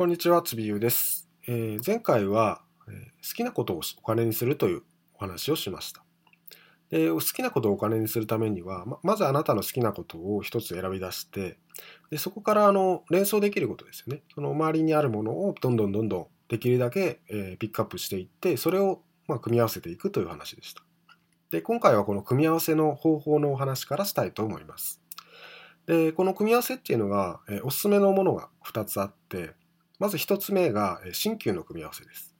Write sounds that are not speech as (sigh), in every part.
こんにちは、つびゆうです、えー、前回は、えー、好きなことをお金にするというお話をしました。で好きなことをお金にするためにはままずあなたの好きなことを一つ選び出してでそこからあの連想できることですよね。その周りにあるものをどんどんどんどんできるだけ、えー、ピックアップしていってそれをまあ組み合わせていくという話でした。で今回はこの組み合わせの方法のお話からしたいと思います。でこの組み合わせっていうのが、え、おすすめのものが2つあってまず1つ目が新旧の組み合わせです。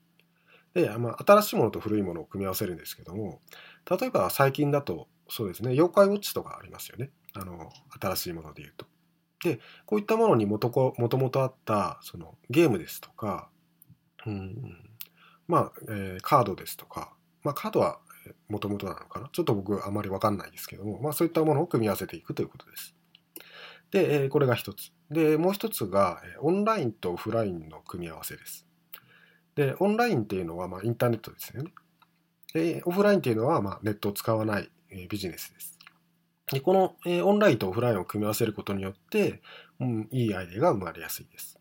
で、まあ、新しいものと古いものを組み合わせるんですけども、例えば最近だと、そうですね、妖怪ウォッチとかありますよね。あの、新しいもので言うと。で、こういったものにもともとあった、そのゲームですとか、うん、まあ、えー、カードですとか、まあ、カードはもともとなのかな。ちょっと僕あまりわかんないですけども、まあ、そういったものを組み合わせていくということです。でえ、これが一つ。で、もう一つが、オンラインとオフラインの組み合わせです。で、オンラインっていうのは、まあ、インターネットですよね。で、オフラインっていうのは、まあ、ネットを使わないえビジネスです。で、この、えオンラインとオフラインを組み合わせることによって、うん、いいアイデアが生まれやすいです。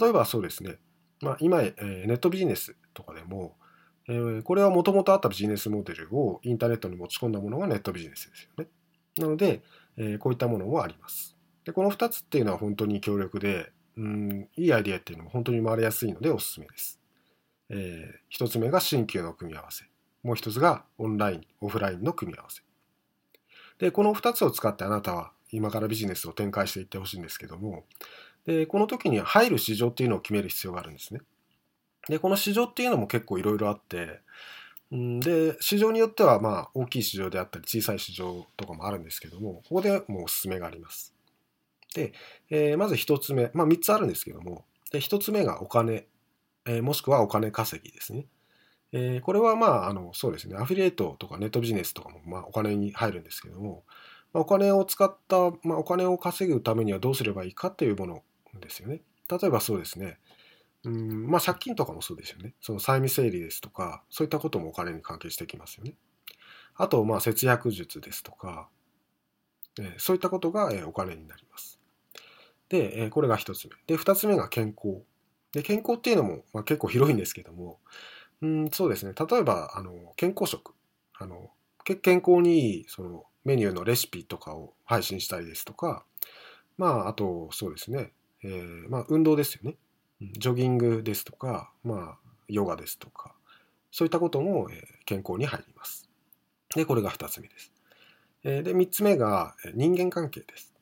例えばそうですね、まあ、今、えネットビジネスとかでも、え、これはもともとあったビジネスモデルをインターネットに持ち込んだものがネットビジネスですよね。なので、え、こういったものもあります。でこの2つっていうのは本当に強力で、うん、いいアイデアっていうのも本当に回りやすいのでおすすめです。えー、1つ目が新旧の組み合わせ。もう1つがオンライン、オフラインの組み合わせ。で、この2つを使ってあなたは今からビジネスを展開していってほしいんですけども、で、この時に入る市場っていうのを決める必要があるんですね。で、この市場っていうのも結構いろいろあって、で、市場によってはまあ大きい市場であったり小さい市場とかもあるんですけども、ここでもうおすすめがあります。で、えー、まず1つ目、まあ3つあるんですけども、で1つ目がお金、えー、もしくはお金稼ぎですね。えー、これはまあ、あの、そうですね、アフィリエイトとかネットビジネスとかもまあお金に入るんですけども、まあ、お金を使った、まあ、お金を稼ぐためにはどうすればいいかというものですよね。例えばそうですね、うんまあ、借金とかもそうですよね。その債務整理ですとか、そういったこともお金に関係してきますよね。あと、まあ、節約術ですとか、そういったことが、お金になります。で、えこれが一つ目。で、二つ目が健康。で、健康っていうのも、まあ、結構広いんですけども、うん、そうですね。例えば、あの、健康食。あの、健康にいい、その、メニューのレシピとかを配信したりですとか、まあ、あと、そうですね。えー、まあ、運動ですよね。ジョギングですとか、まあ、ヨガですとか、そういったことも、え健康に入ります。で、これが二つ目です。えで、三つ目が人間関係です。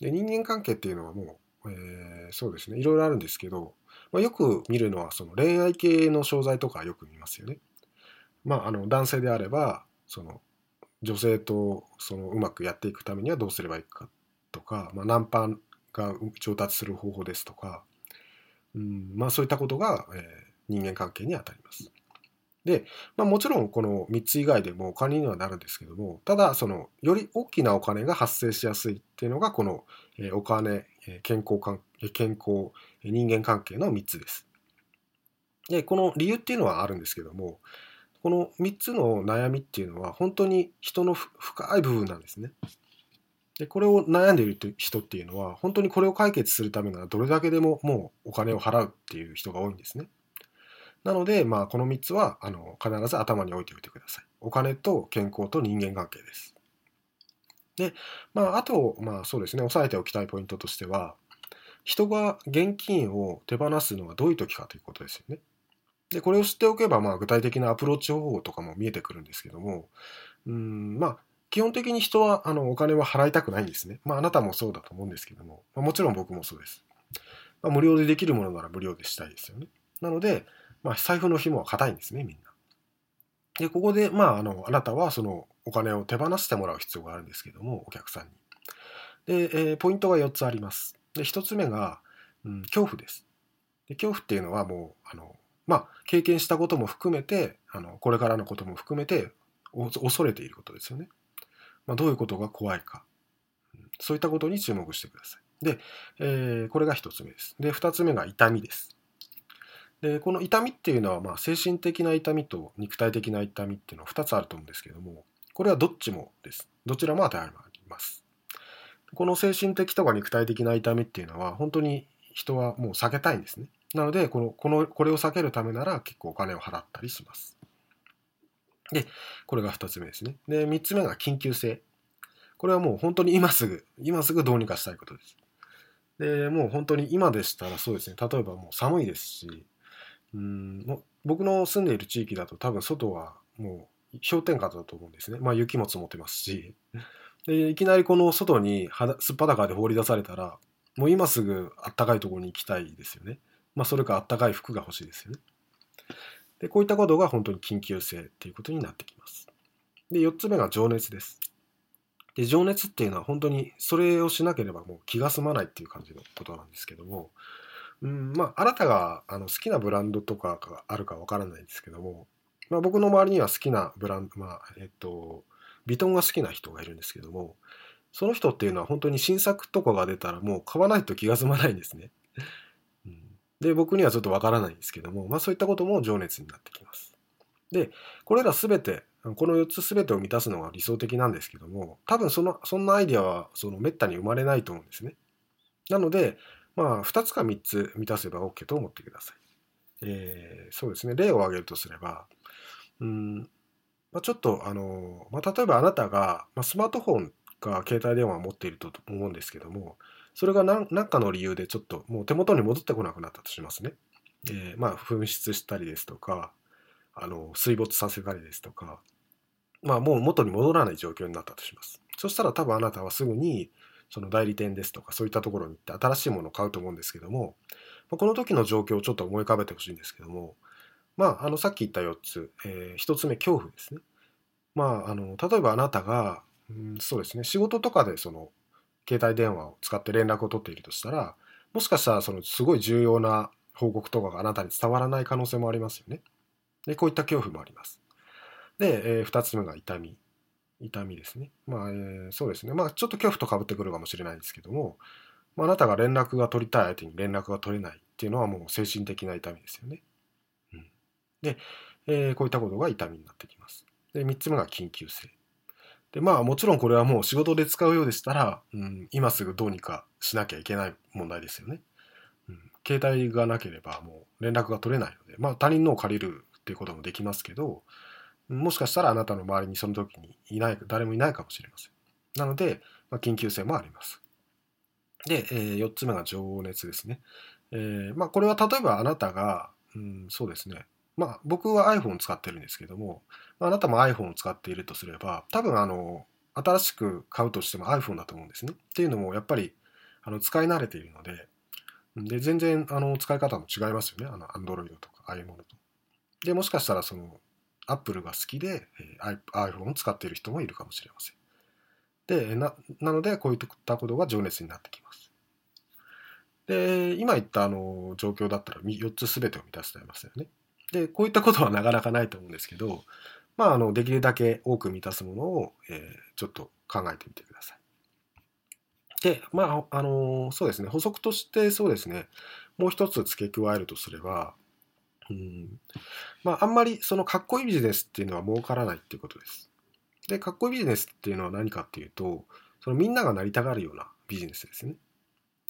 で人間関係っていうのはもう、えー、そうですねいろいろあるんですけど、まあ、よく見るのはその恋愛系の商材とかよく見ますよね。まあ、あの男性であればその女性とそのうまくやっていくためにはどうすればいいかとか、まあ、ナンパが上達する方法ですとか、うんまあ、そういったことが、えー、人間関係にあたります。で、まあ、もちろんこの3つ以外でもお金にはなるんですけども、ただそのより大きなお金が発生しやすいっていうのがこのお金、健康関健康、人間関係の3つです。で、この理由っていうのはあるんですけども、この3つの悩みっていうのは本当に人の深い部分なんですね。で、これを悩んでいる人っていうのは本当にこれを解決するためならどれだけでももうお金を払うっていう人が多いんですね。なので、まあ、この3つはあの必ず頭に置いておいてください。お金と健康と人間関係です。で、まあ、あと、まあそうですね、押さえておきたいポイントとしては、人が現金を手放すのはどういう時かということですよね。で、これを知っておけば、まあ具体的なアプローチ方法とかも見えてくるんですけども、うん、まあ、基本的に人はあのお金は払いたくないんですね。まああなたもそうだと思うんですけども、まあ、もちろん僕もそうです。まあ、無料でできるものなら無料でしたいですよね。なので、まあ、財布の紐は硬いんですね、みんな。で、ここで、まあ、あの、あなたはそのお金を手放してもらう必要があるんですけども、お客さんに。で、えー、ポイントが4つあります。で、1つ目が、うん、恐怖です。で恐怖っていうのはもう、あの、まあ、経験したことも含めて、あの、これからのことも含めて、恐れていることですよね。まあ、どういうことが怖いか。そういったことに注目してください。で、えー、これが1つ目です。で、2つ目が痛みです。でこの痛みっていうのは、まあ、精神的な痛みと肉体的な痛みっていうのは2つあると思うんですけどもこれはどっちもです。どちらも当てはまります。この精神的とか肉体的な痛みっていうのは本当に人はもう避けたいんですね。なのでこのこのこれを避けるためなら結構お金を払ったりします。でこれが2つ目ですね。で3つ目が緊急性。これはもう本当に今すぐ今すぐどうにかしたいことです。でもう本当に今でしたらそうですね。例えばもう寒いですしうん。も僕の住んでいる地域だと多分外はもう氷点下だと思うんですね。まあ雪も積もってますし。でいきなりこの外にすっぱだかで放り出されたらもう今すぐあったかいところに行きたいですよね。まあそれかあったかい服が欲しいですよね。でこういったことが本当に緊急性っていうことになってきます。で4つ目が情熱です。で情熱っていうのは本当にそれをしなければもう気が済まないっていう感じのことなんですけども、うんまあ、あなたがあの好きなブランドとかがあるかわからないんですけども、まあ、僕の周りには好きなブランド、まあえっと、ビトンが好きな人がいるんですけどもその人っていうのは本当に新作とかが出たらもう買わないと気が済まないんですね。うん、で僕にはちょっとわからないんですけども、まあ、そういったことも情熱になってきます。でこれら全てこの4つ全てを満たすのが理想的なんですけども多分そのそんなアイデアはそのめったに生まれないと思うんですね。なのでまあ2つか3つ満たせば OK と思ってください。えー、そうですね例を挙げるとすればうんまあ、ちょっとあの、まあ、例えばあなたが、まあ、スマートフォンか携帯電話を持っていると思うんですけどもそれが何何かの理由でちょっともう手元に戻ってこなくなったとしますね。えー、まあ紛失したりですとかあの水没させたりですとかまあ、もう元に戻らない状況になったとします。そしたら多分あなたはすぐにその代理店ですとかそういったところに行って新しいものを買うと思うんですけども、まこの時の状況をちょっと思い浮かべてほしいんですけども、まあ、あのさっき言った4つ、えー、1つ目恐怖ですね。まあ、あの例えばあなたが、うん、そうですね仕事とかでその携帯電話を使って連絡を取っているとしたらもしかしたらそのすごい重要な報告とかがあなたに伝わらない可能性もありますよね。でこういった恐怖もあります。で、えー、2つ目が痛み。痛みですね。まあ、えー、そうですね。まあ、ちょっと恐怖とかぶってくるかもしれないですけども、まあ、あなたが連絡が取りたい相手に連絡が取れないっていうのはもう精神的な痛みですよね。うん、で、えー、こういったことが痛みになってきます。で、3つ目が緊急性。で、まあ、もちろんこれはもう仕事で使うようでしたら、うん、今すぐどうにかしなきゃいけない問題ですよね。うん、携帯がなければもう連絡が取れないので、まあ、他人のを借りるっていうこともできますけど、もしかしたらあなたの周りにその時にいない、誰もいないかもしれません。なので、まあ、緊急性もあります。で、えー、4つ目が情熱ですね。えー、まあ、これは例えばあなたが、うん、そうですね。まあ、僕は iPhone 使ってるんですけども、あなたも iPhone を使っているとすれば、多分あの、新しく買うとしても iPhone だと思うんですね。っていうのも、やっぱり、あの、使い慣れているので、で、全然、あの、使い方も違いますよね。あの、Android とか、ああいうものと。で、もしかしたら、その、アップルが好きで、えー、iPhone を使っている人もいるかもしれません。で、ななので、こういったことが情熱になってきます。で、今言ったあの状況だったら4つ全てを満たしていますよね。で、こういったことは (laughs) なかなかないと思うんですけど、まあ、あのできるだけ多く満たすものを、えー、ちょっと考えてみてください。で、まあ、あのそうですね、補足としてそうですね、もう一つ付け加えるとすれば、うん、まああんまりそのかっこいいビジネスっていうのは儲からないっていうことです。でかっこいいビジネスっていうのは何かっていうとそのみんながなりたがるようなビジネスですね。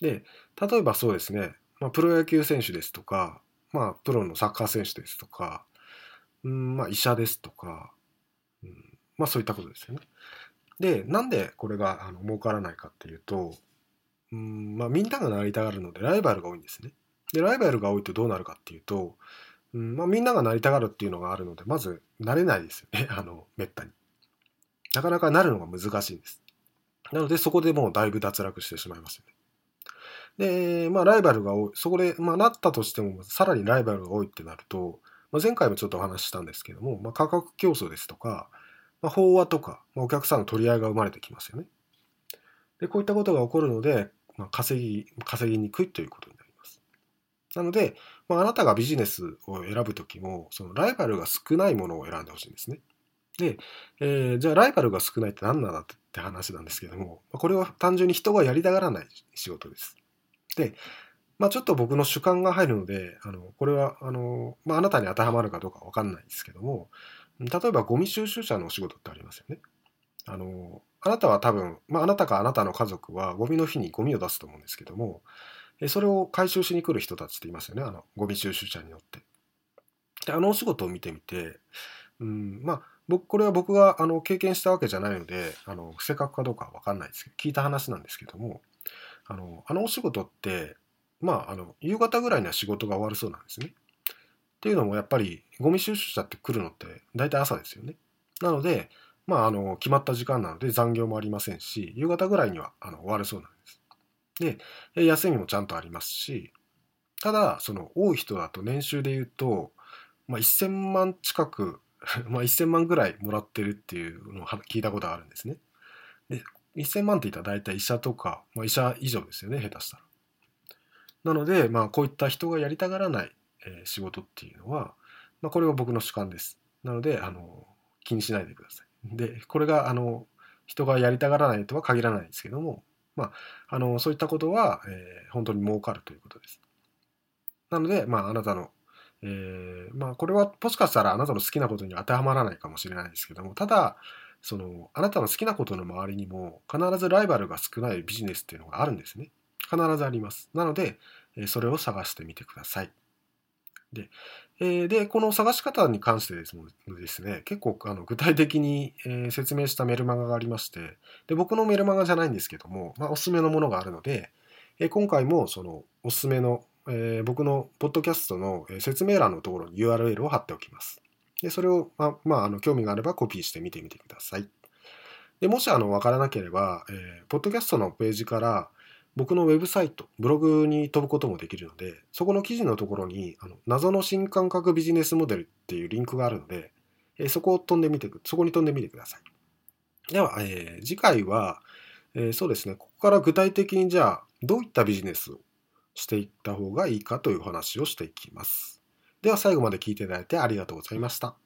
で例えばそうですね、まあ、プロ野球選手ですとか、まあ、プロのサッカー選手ですとか、うんまあ、医者ですとか、うんまあ、そういったことですよね。でなんでこれがあの儲からないかっていうと、うんまあ、みんながなりたがるのでライバルが多いんですね。でライバルが多いとどうなるかっていうと、うんまあ、みんながなりたがるっていうのがあるのでまずなれないですよね (laughs) あのめったに。なかなかなるのが難しいんです。なのでそこでもうだいぶ脱落してしまいますよね。でまあライバルが多いそこで、まあ、なったとしてもさらにライバルが多いってなると、まあ、前回もちょっとお話ししたんですけども、まあ、価格競争ですとか、まあ、飽和とか、まあ、お客さんの取り合いが生まれてきますよね。でこういったことが起こるので、まあ、稼ぎ稼ぎにくいということになので、まあ、あなたがビジネスを選ぶときも、そのライバルが少ないものを選んでほしいんですね。で、えー、じゃあライバルが少ないって何なんだって話なんですけども、これは単純に人がやりたがらない仕事です。で、まあ、ちょっと僕の主観が入るので、あのこれはあの、まあ、あなたに当てはまるかどうかわかんないですけども、例えばゴミ収集車のお仕事ってありますよね。あのあなたは多分、まあ、あなたかあなたの家族はゴミの日にゴミを出すと思うんですけども、それを回収しに来る人たちっていますよねあのゴミ収集車に乗って。であのお仕事を見てみて、うん、まあ僕これは僕があの経験したわけじゃないのであの正確かどうかは分かんないですけど聞いた話なんですけどもあのあのお仕事ってまああの夕方ぐらいには仕事が終わるそうなんですね。っていうのもやっぱりゴミ収集車って来るのって大体朝ですよね。なのでまああの決まった時間なので残業もありませんし夕方ぐらいにはあの終わるそうなんです。で休みもちゃんとありますしただその多い人だと年収で言うと、まあ、1000万近く (laughs) まあ1000万ぐらいもらってるっていうのを聞いたことがあるんですね。で1000万って言ったら大体医者とか、まあ、医者以上ですよね下手したら。なので、まあ、こういった人がやりたがらない、え、仕事っていうのは、まあ、これは僕の主観です。なのであの気にしないでください。でこれがあの人がやりたがらないとは限らないんですけども、まあ、あのそういったことは、えー、本当に儲かるということです。なので、まあ、あなたのえー、まあこれはもしかしたらあなたの好きなことに当てはまらないかもしれないですけどもただそのあなたの好きなことの周りにも必ずライバルが少ないビジネスっていうのがあるんですね。必ずあります。なのでそれを探してみてください。でえでこの探し方に関してですですね結構あの具体的に、え説明したメルマガがありましてで僕のメルマガじゃないんですけども、まあ、おすすめのものがあるので、え今回もそのおすすめのえ、僕のポッドキャストの説明欄のところに URL を貼っておきます。でそれを、ままあ、あの興味があればコピーして見てみてください。でもしあの分からなければ、えー、ポッドキャストのページから僕のウェブサイト、ブログに飛ぶこともできるので、そこの記事のところに、あの謎の新感覚ビジネスモデルっていうリンクがあるので、えー、そこを飛んでみてくそこに飛んでみてください。では、えー、次回は、えー、そうですね、ここから具体的にじゃあ、どういったビジネスをしていった方がいいかという話をしていきます。では最後まで聞いていただいてありがとうございました。